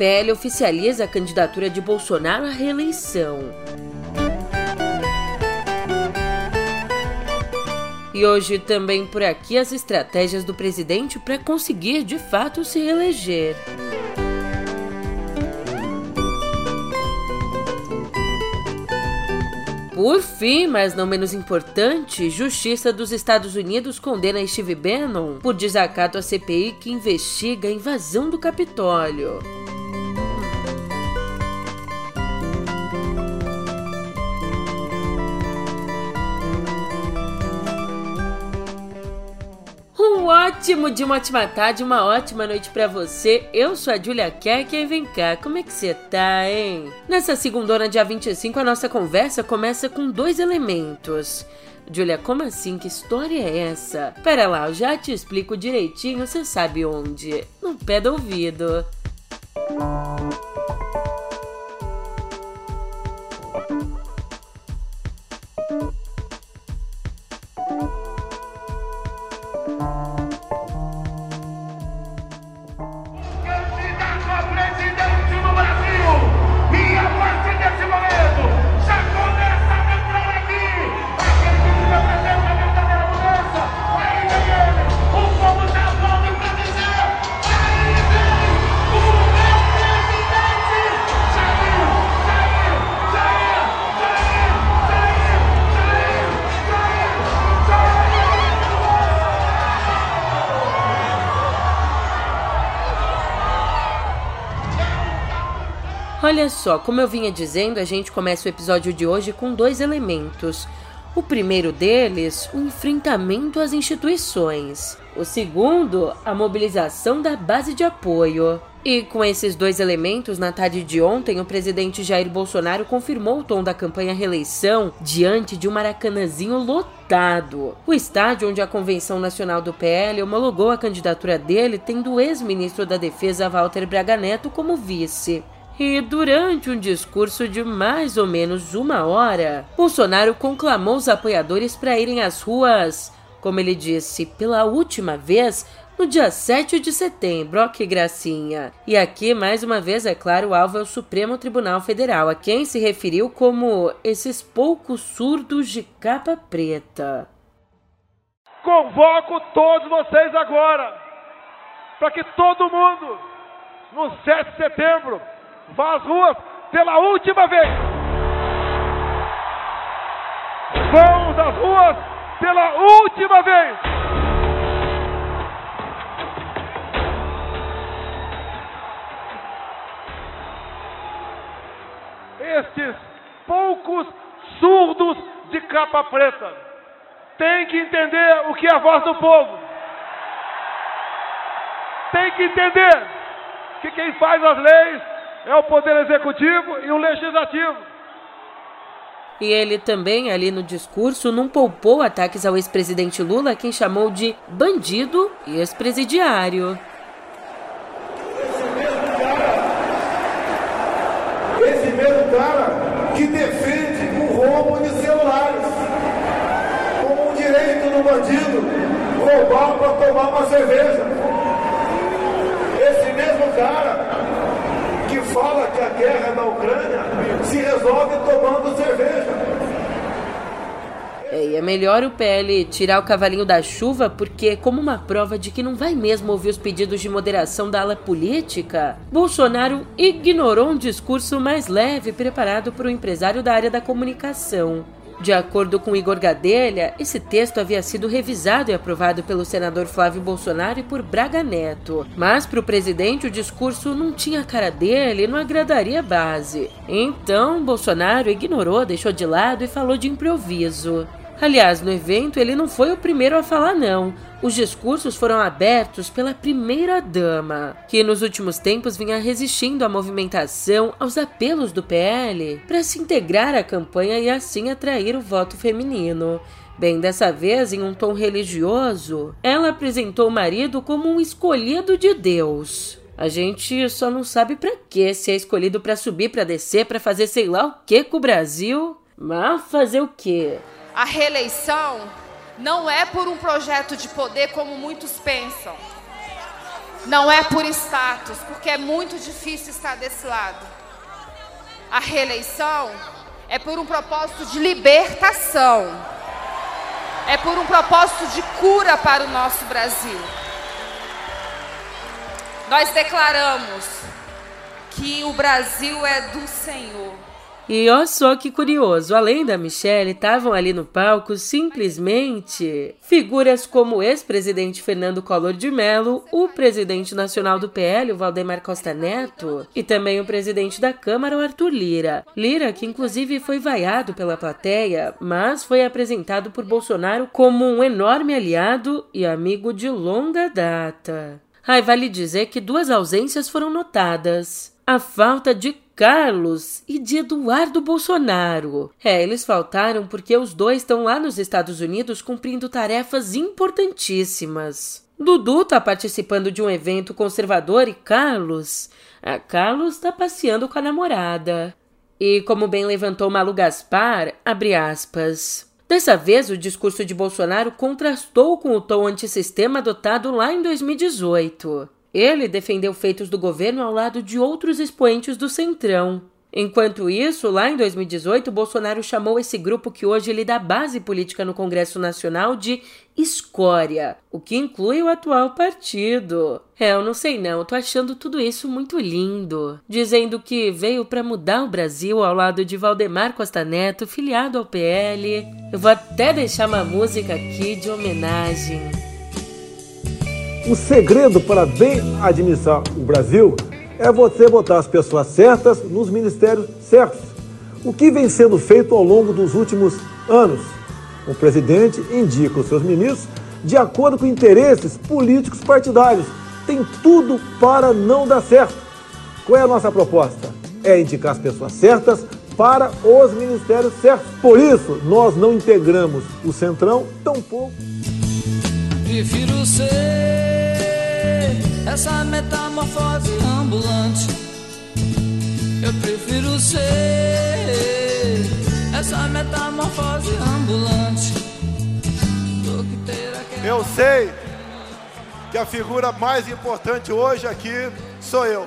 PL oficializa a candidatura de Bolsonaro à reeleição. E hoje também por aqui as estratégias do presidente para conseguir de fato se reeleger. Por fim, mas não menos importante, Justiça dos Estados Unidos condena Steve Bannon por desacato à CPI que investiga a invasão do Capitólio. Ótimo dia, uma ótima tarde, uma ótima noite para você. Eu sou a Julia Kerk e vem cá, como é que você tá, hein? Nessa segunda dia 25, a nossa conversa começa com dois elementos. Julia, como assim? Que história é essa? Pera lá, eu já te explico direitinho, você sabe onde? No pé do ouvido. Música Olha só, como eu vinha dizendo, a gente começa o episódio de hoje com dois elementos. O primeiro deles, o enfrentamento às instituições. O segundo, a mobilização da base de apoio. E com esses dois elementos, na tarde de ontem, o presidente Jair Bolsonaro confirmou o tom da campanha reeleição diante de um maracanãzinho lotado. O estádio onde a Convenção Nacional do PL homologou a candidatura dele, tendo o ex-ministro da Defesa Walter Braga Neto como vice. E durante um discurso de mais ou menos uma hora, Bolsonaro conclamou os apoiadores para irem às ruas, como ele disse, pela última vez no dia 7 de setembro. Ó, que gracinha! E aqui, mais uma vez, é claro, o alvo é o Supremo Tribunal Federal, a quem se referiu como esses poucos surdos de capa preta. Convoco todos vocês agora para que todo mundo, no 7 de setembro, vá às ruas pela última vez. Vamos às ruas pela última vez. Estes poucos surdos de capa preta têm que entender o que é a voz do povo. Tem que entender que quem faz as leis é o poder executivo e o legislativo. E ele também, ali no discurso, não poupou ataques ao ex-presidente Lula, quem chamou de bandido e ex-presidiário. Esse mesmo cara que defende o roubo de celulares como um direito do bandido roubar para tomar uma cerveja. Esse mesmo cara fala que a guerra na Ucrânia se resolve tomando cerveja. É, é melhor o PL tirar o cavalinho da chuva, porque, como uma prova de que não vai mesmo ouvir os pedidos de moderação da ala política, Bolsonaro ignorou um discurso mais leve preparado por um empresário da área da comunicação. De acordo com Igor Gadelha, esse texto havia sido revisado e aprovado pelo senador Flávio Bolsonaro e por Braga Neto. Mas para o presidente o discurso não tinha a cara dele e não agradaria a base. Então, Bolsonaro ignorou, deixou de lado e falou de improviso. Aliás, no evento ele não foi o primeiro a falar, não. Os discursos foram abertos pela primeira-dama, que nos últimos tempos vinha resistindo à movimentação, aos apelos do PL para se integrar à campanha e assim atrair o voto feminino. Bem, dessa vez, em um tom religioso, ela apresentou o marido como um escolhido de Deus. A gente só não sabe para que se é escolhido para subir, para descer, para fazer sei lá o que com o Brasil. Mas fazer o quê? A reeleição não é por um projeto de poder como muitos pensam. Não é por status, porque é muito difícil estar desse lado. A reeleição é por um propósito de libertação. É por um propósito de cura para o nosso Brasil. Nós declaramos que o Brasil é do Senhor e olha só que curioso, além da Michelle, estavam ali no palco simplesmente figuras como o ex-presidente Fernando Collor de Mello, o presidente nacional do PL, o Valdemar Costa Neto, e também o presidente da Câmara, o Arthur Lira. Lira, que inclusive foi vaiado pela plateia, mas foi apresentado por Bolsonaro como um enorme aliado e amigo de longa data. Ai, vale dizer que duas ausências foram notadas. A falta de Carlos e de Eduardo Bolsonaro. É, eles faltaram porque os dois estão lá nos Estados Unidos cumprindo tarefas importantíssimas. Dudu está participando de um evento conservador e Carlos. A Carlos está passeando com a namorada. E como bem levantou Malu Gaspar, abre aspas. Dessa vez, o discurso de Bolsonaro contrastou com o tom antissistema adotado lá em 2018. Ele defendeu feitos do governo ao lado de outros expoentes do Centrão. Enquanto isso, lá em 2018, Bolsonaro chamou esse grupo que hoje lhe dá base política no Congresso Nacional de escória, o que inclui o atual partido. É, eu não sei não, tô achando tudo isso muito lindo. Dizendo que veio para mudar o Brasil ao lado de Valdemar Costa Neto, filiado ao PL. Eu vou até deixar uma música aqui de homenagem. O segredo para bem administrar o Brasil é você botar as pessoas certas nos ministérios certos. O que vem sendo feito ao longo dos últimos anos? O presidente indica os seus ministros de acordo com interesses políticos partidários. Tem tudo para não dar certo. Qual é a nossa proposta? É indicar as pessoas certas para os ministérios certos. Por isso, nós não integramos o Centrão, tampouco. Prefiro ser essa metamorfose ambulante. Eu prefiro ser essa metamorfose ambulante. Eu sei que a figura mais importante hoje aqui sou eu.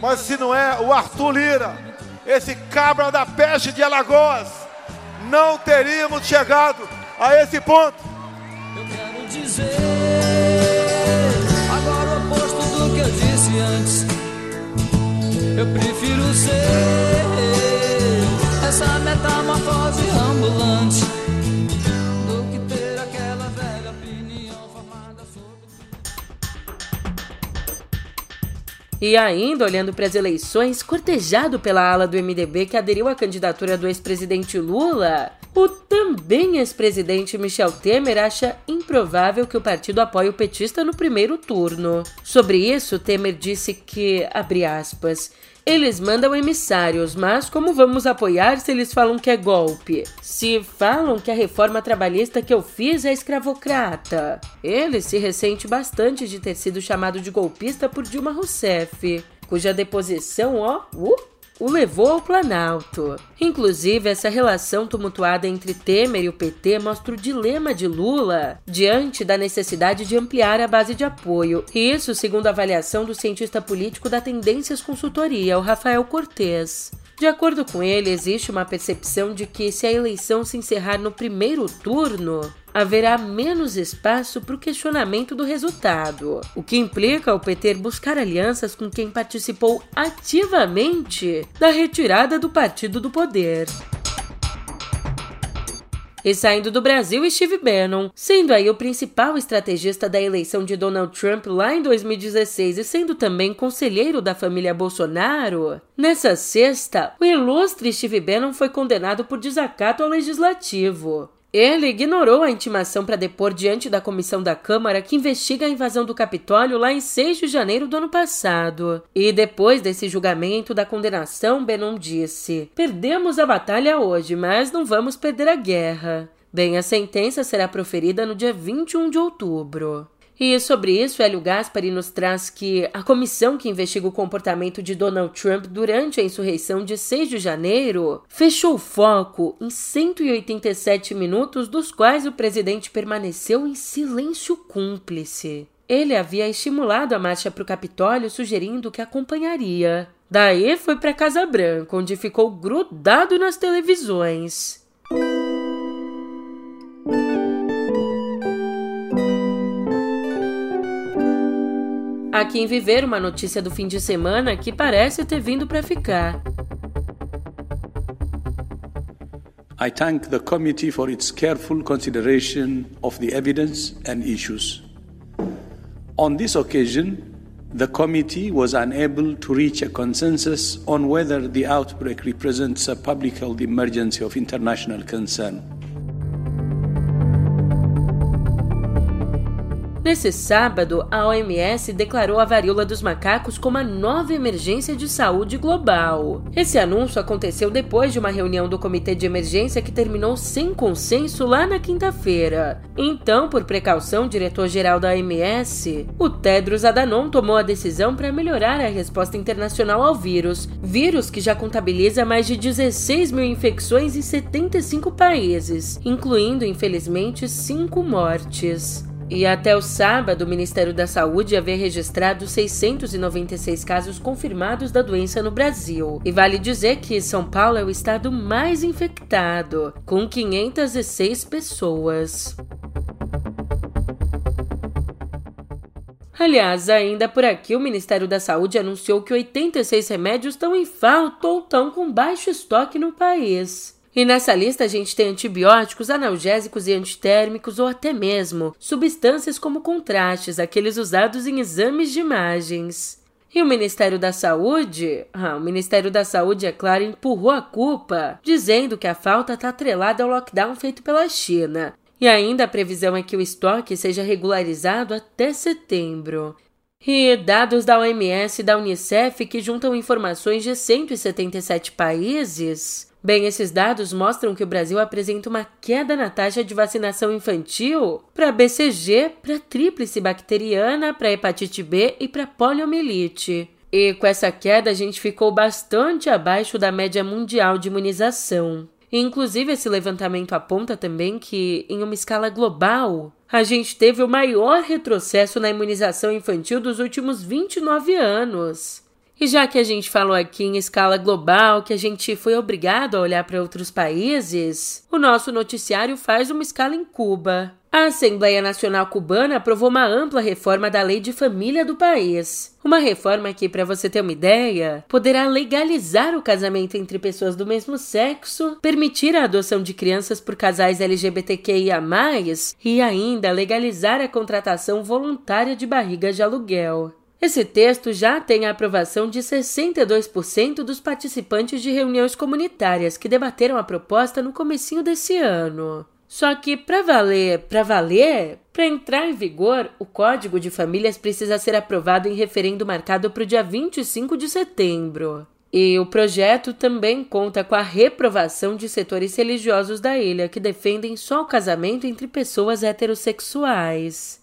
Mas se não é o Arthur Lira, esse cabra da peste de Alagoas, não teríamos chegado a esse ponto. Eu quero dizer antes. Eu prefiro ser essa metamorfose ambulante E ainda olhando para as eleições, cortejado pela ala do MDB que aderiu à candidatura do ex-presidente Lula, o também ex-presidente Michel Temer acha improvável que o partido apoie o petista no primeiro turno. Sobre isso, Temer disse que, abre aspas, eles mandam emissários, mas como vamos apoiar se eles falam que é golpe? Se falam que a reforma trabalhista que eu fiz é escravocrata. Ele se ressente bastante de ter sido chamado de golpista por Dilma Rousseff, cuja deposição, ó, uh, o levou ao Planalto. Inclusive, essa relação tumultuada entre Temer e o PT mostra o dilema de Lula diante da necessidade de ampliar a base de apoio. Isso, segundo a avaliação do cientista político da Tendências Consultoria, o Rafael Cortes. De acordo com ele, existe uma percepção de que se a eleição se encerrar no primeiro turno, haverá menos espaço para o questionamento do resultado, o que implica o PT buscar alianças com quem participou ativamente da retirada do partido do poder. E saindo do Brasil, Steve Bannon, sendo aí o principal estrategista da eleição de Donald Trump lá em 2016 e sendo também conselheiro da família Bolsonaro, nessa sexta, o ilustre Steve Bannon foi condenado por desacato ao legislativo. Ele ignorou a intimação para depor diante da comissão da Câmara que investiga a invasão do Capitólio lá em 6 de janeiro do ano passado. E depois desse julgamento da condenação, Benon disse: Perdemos a batalha hoje, mas não vamos perder a guerra. Bem, a sentença será proferida no dia 21 de outubro. E sobre isso, Hélio Gaspari nos traz que a comissão que investiga o comportamento de Donald Trump durante a insurreição de 6 de janeiro fechou o foco em 187 minutos, dos quais o presidente permaneceu em silêncio cúmplice. ele havia estimulado a marcha para o Capitólio, sugerindo que acompanharia. Daí foi para Casa Branca, onde ficou grudado nas televisões. Aqui em Viver, uma notícia do fim de semana que parece ter vindo para ficar. I thank the committee for its careful consideration of the evidence and issues. On this occasion, the committee was unable to reach a consensus on whether the outbreak represents a public health emergency of international concern. Nesse sábado, a OMS declarou a varíola dos macacos como a nova emergência de saúde global. Esse anúncio aconteceu depois de uma reunião do Comitê de Emergência que terminou sem consenso lá na quinta-feira. Então, por precaução, diretor-geral da OMS, o Tedros Adhanom, tomou a decisão para melhorar a resposta internacional ao vírus, vírus que já contabiliza mais de 16 mil infecções em 75 países, incluindo, infelizmente, cinco mortes. E até o sábado, o Ministério da Saúde havia registrado 696 casos confirmados da doença no Brasil. E vale dizer que São Paulo é o estado mais infectado, com 506 pessoas. Aliás, ainda por aqui, o Ministério da Saúde anunciou que 86 remédios estão em falta ou estão com baixo estoque no país. E nessa lista a gente tem antibióticos, analgésicos e antitérmicos ou até mesmo substâncias como contrastes, aqueles usados em exames de imagens. E o Ministério da Saúde? Ah, o Ministério da Saúde, é claro, empurrou a culpa, dizendo que a falta está atrelada ao lockdown feito pela China. E ainda a previsão é que o estoque seja regularizado até setembro. E dados da OMS e da Unicef que juntam informações de 177 países Bem, esses dados mostram que o Brasil apresenta uma queda na taxa de vacinação infantil para BCG, para tríplice bacteriana, para hepatite B e para poliomielite. E com essa queda, a gente ficou bastante abaixo da média mundial de imunização. Inclusive, esse levantamento aponta também que, em uma escala global, a gente teve o maior retrocesso na imunização infantil dos últimos 29 anos. E já que a gente falou aqui em escala global que a gente foi obrigado a olhar para outros países, o nosso noticiário faz uma escala em Cuba. A Assembleia Nacional Cubana aprovou uma ampla reforma da lei de família do país. Uma reforma que, para você ter uma ideia, poderá legalizar o casamento entre pessoas do mesmo sexo, permitir a adoção de crianças por casais LGBTQIA, e ainda legalizar a contratação voluntária de barrigas de aluguel. Esse texto já tem a aprovação de 62% dos participantes de reuniões comunitárias que debateram a proposta no comecinho desse ano. Só que para valer, para valer, para entrar em vigor, o Código de Famílias precisa ser aprovado em referendo marcado para o dia 25 de setembro. E o projeto também conta com a reprovação de setores religiosos da ilha que defendem só o casamento entre pessoas heterossexuais.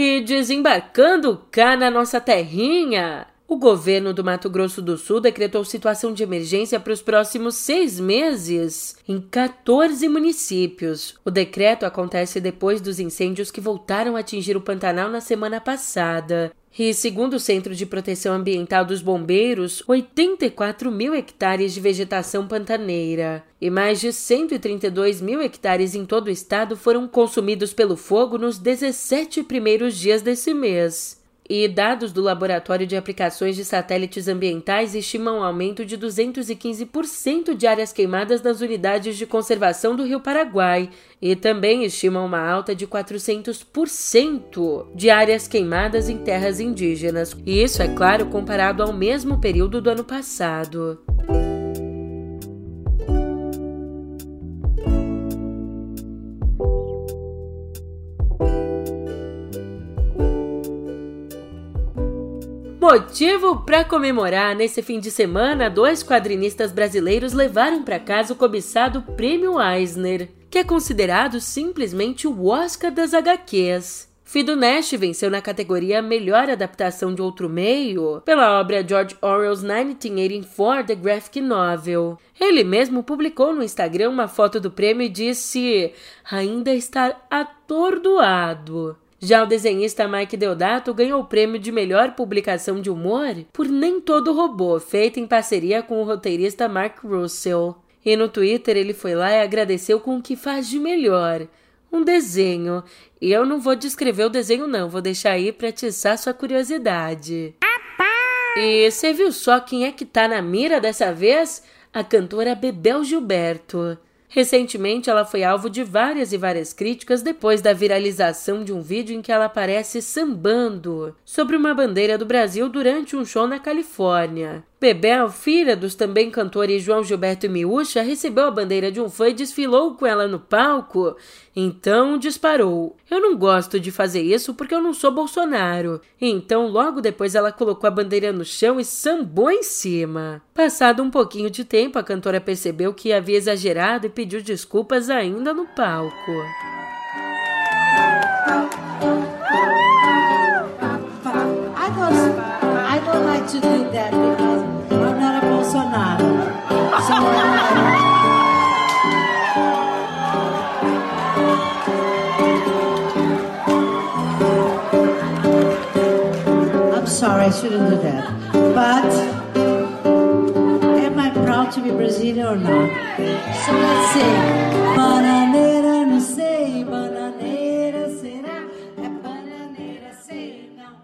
E desembarcando cá na nossa terrinha, o governo do Mato Grosso do Sul decretou situação de emergência para os próximos seis meses em 14 municípios. O decreto acontece depois dos incêndios que voltaram a atingir o Pantanal na semana passada. E, segundo o Centro de Proteção Ambiental dos Bombeiros, 84 mil hectares de vegetação pantaneira e mais de 132 mil hectares em todo o estado foram consumidos pelo fogo nos 17 primeiros dias desse mês. E dados do Laboratório de Aplicações de Satélites Ambientais estimam um aumento de 215% de áreas queimadas nas unidades de conservação do Rio Paraguai e também estimam uma alta de 400% de áreas queimadas em terras indígenas. E isso, é claro, comparado ao mesmo período do ano passado. Motivo para comemorar, nesse fim de semana, dois quadrinistas brasileiros levaram para casa o cobiçado Prêmio Eisner, que é considerado simplesmente o Oscar das HQs. Fido Nash venceu na categoria Melhor Adaptação de Outro Meio pela obra George Orwell's 1984 The Graphic Novel. Ele mesmo publicou no Instagram uma foto do prêmio e disse ainda estar atordoado. Já o desenhista Mike Deodato ganhou o prêmio de melhor publicação de humor por Nem Todo Robô, feito em parceria com o roteirista Mark Russell. E no Twitter ele foi lá e agradeceu com o que faz de melhor. Um desenho. E eu não vou descrever o desenho, não, vou deixar aí para atiçar sua curiosidade. E você viu só quem é que tá na mira dessa vez? A cantora Bebel Gilberto. Recentemente, ela foi alvo de várias e várias críticas depois da viralização de um vídeo em que ela aparece sambando sobre uma bandeira do Brasil durante um show na Califórnia. Bebel, filha dos também cantores João Gilberto e Miúcha, recebeu a bandeira de um fã e desfilou com ela no palco. Então disparou. Eu não gosto de fazer isso porque eu não sou Bolsonaro. Então, logo depois, ela colocou a bandeira no chão e sambou em cima. Passado um pouquinho de tempo, a cantora percebeu que havia exagerado e pediu desculpas ainda no palco. I I shouldn't do that. But or not? So let's say, bananeira, não sei, bananeira, será? É bananeira, sei, não.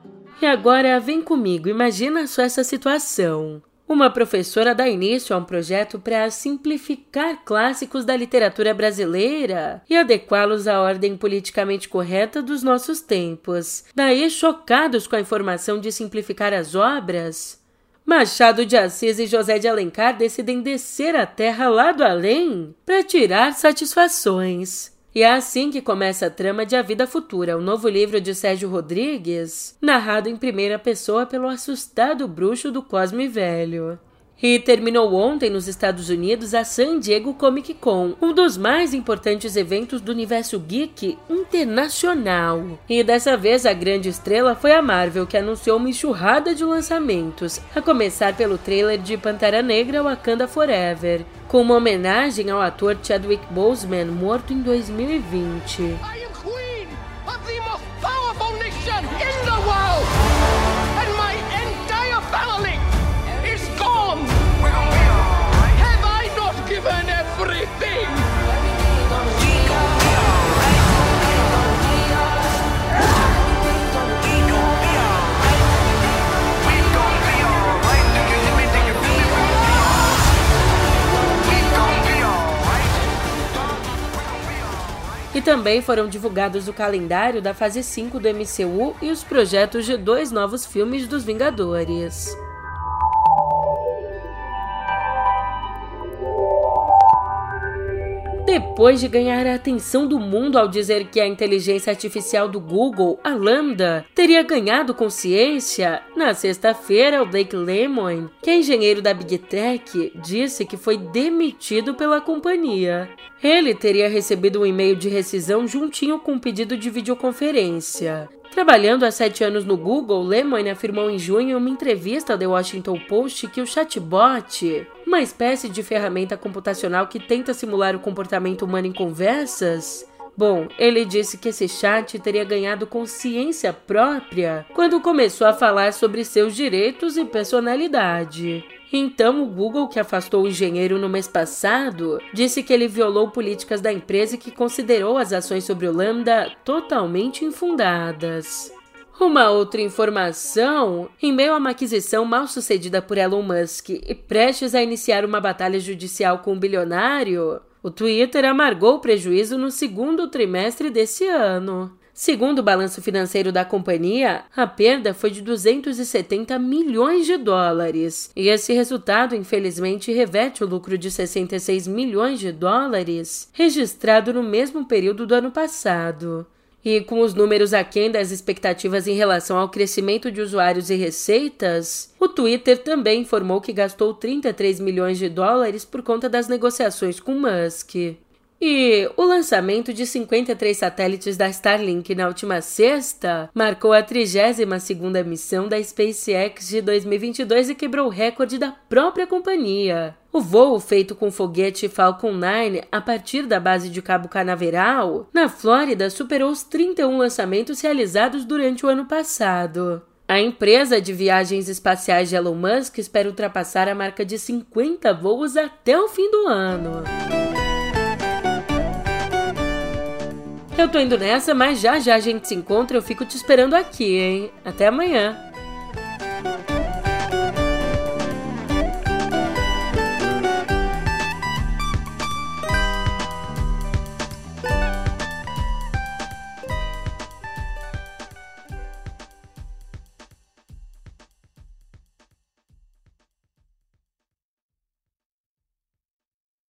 E agora vem comigo, imagina só essa situação. Uma professora dá início a um projeto para simplificar clássicos da literatura brasileira e adequá-los à ordem politicamente correta dos nossos tempos. Daí, chocados com a informação de simplificar as obras, Machado de Assis e José de Alencar decidem descer a terra lá do além para tirar satisfações. E é assim que começa a trama de A Vida Futura, o novo livro de Sérgio Rodrigues, narrado em primeira pessoa pelo assustado bruxo do Cosme Velho. E terminou ontem nos Estados Unidos a San Diego Comic Con, um dos mais importantes eventos do universo geek internacional. E dessa vez a grande estrela foi a Marvel, que anunciou uma enxurrada de lançamentos, a começar pelo trailer de Pantera Negra Wakanda Forever, com uma homenagem ao ator Chadwick Boseman, morto em 2020. Também foram divulgados o calendário da fase 5 do MCU e os projetos de dois novos filmes dos Vingadores. Depois de ganhar a atenção do mundo ao dizer que a inteligência artificial do Google, a Lambda, teria ganhado consciência, na sexta-feira o Blake Lemoine, que é engenheiro da Big Tech, disse que foi demitido pela companhia. Ele teria recebido um e-mail de rescisão juntinho com um pedido de videoconferência. Trabalhando há sete anos no Google, Lemoine afirmou em junho em uma entrevista ao The Washington Post que o chatbot, uma espécie de ferramenta computacional que tenta simular o comportamento humano em conversas, Bom, ele disse que esse chat teria ganhado consciência própria quando começou a falar sobre seus direitos e personalidade. Então, o Google, que afastou o engenheiro no mês passado, disse que ele violou políticas da empresa e que considerou as ações sobre o Lambda totalmente infundadas. Uma outra informação: em meio a uma aquisição mal sucedida por Elon Musk e prestes a iniciar uma batalha judicial com o um bilionário, o Twitter amargou o prejuízo no segundo trimestre desse ano. Segundo o balanço financeiro da companhia, a perda foi de 270 milhões de dólares. E esse resultado, infelizmente, reverte o lucro de 66 milhões de dólares registrado no mesmo período do ano passado. E com os números aquém das expectativas em relação ao crescimento de usuários e receitas, o Twitter também informou que gastou 33 milhões de dólares por conta das negociações com Musk. E o lançamento de 53 satélites da Starlink na última sexta marcou a 32ª missão da SpaceX de 2022 e quebrou o recorde da própria companhia. O voo feito com foguete Falcon 9 a partir da base de Cabo Canaveral, na Flórida, superou os 31 lançamentos realizados durante o ano passado. A empresa de viagens espaciais de Elon Musk espera ultrapassar a marca de 50 voos até o fim do ano. Eu tô indo nessa, mas já já a gente se encontra. Eu fico te esperando aqui, hein? Até amanhã.